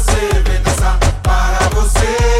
você, vem dançar para você,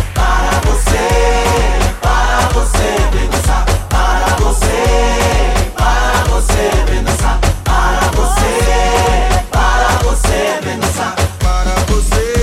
para você, para você vença. Para você, para você vença. Para você, para você vença. Para você.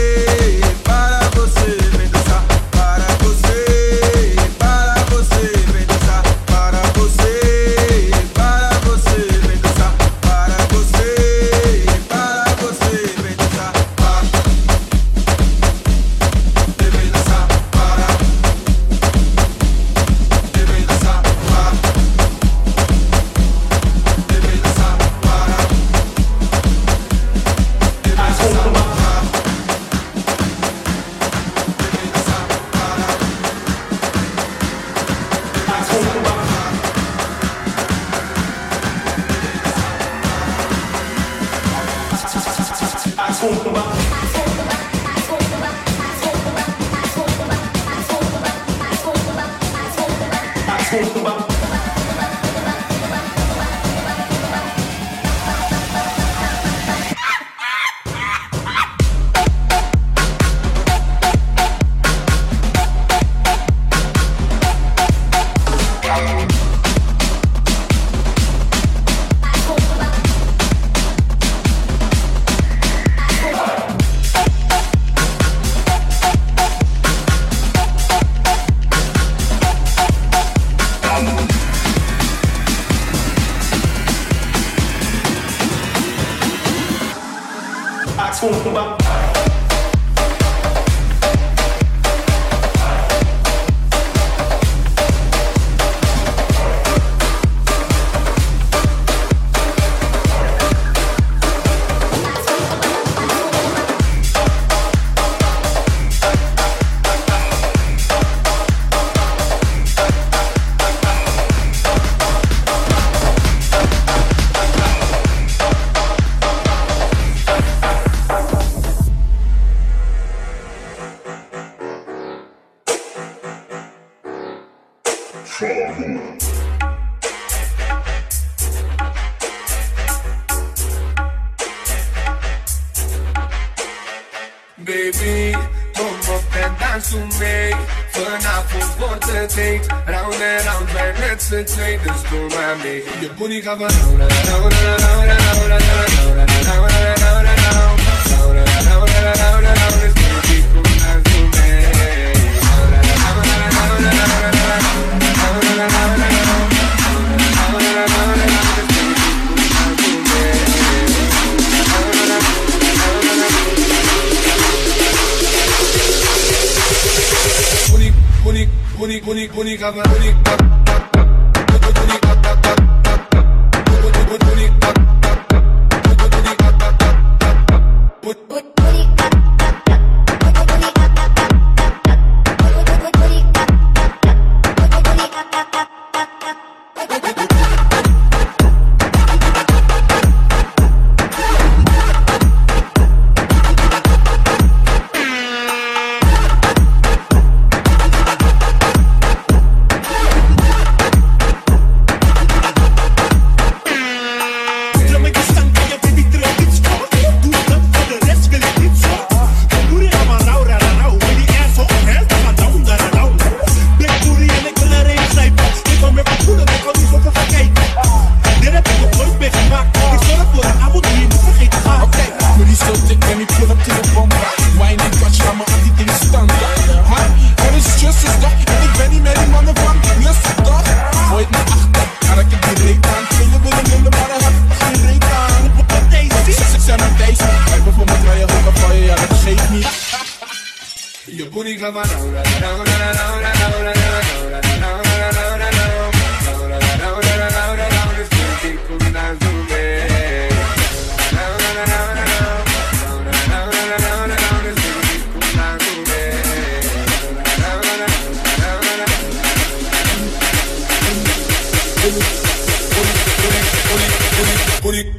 E bunic, bunic, bunic, bunica vă bunic de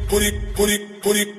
put it, put it, put it.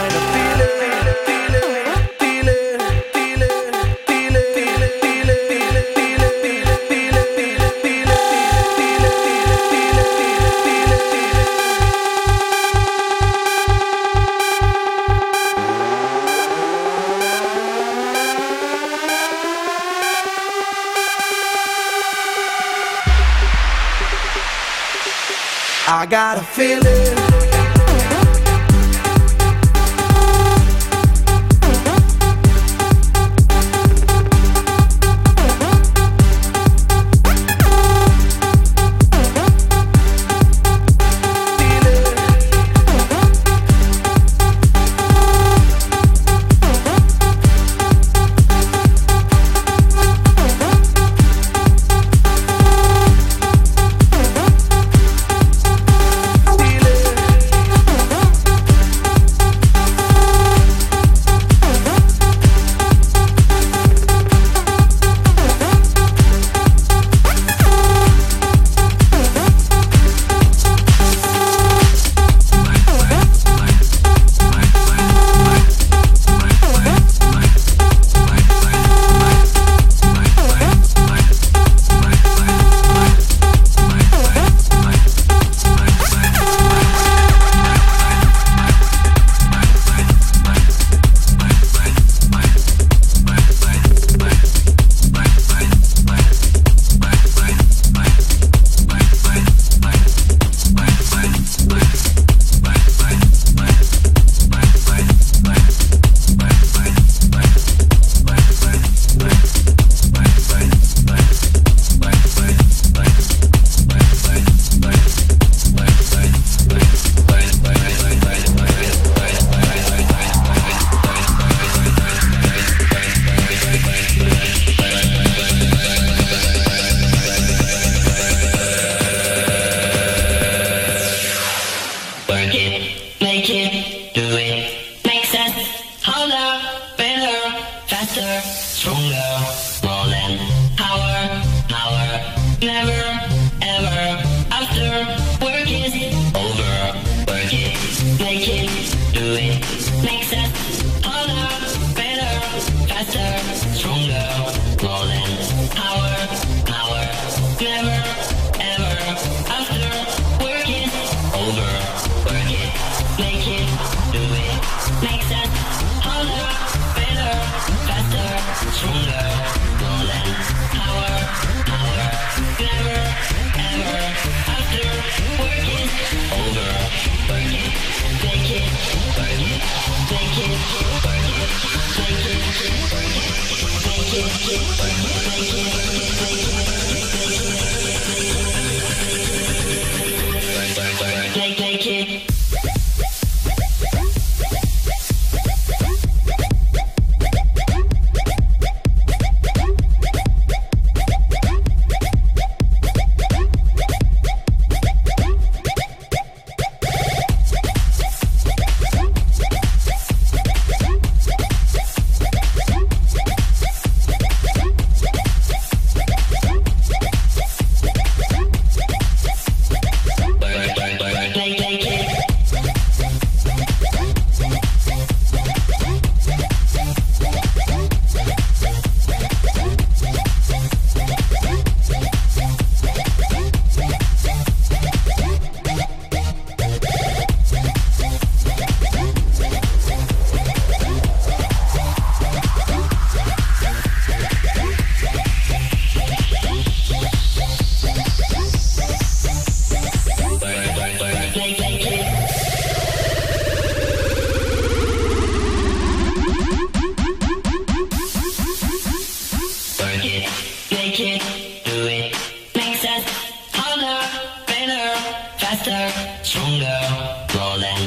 I got a feeling.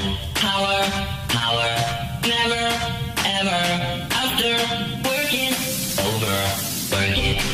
We're gonna ride, ride.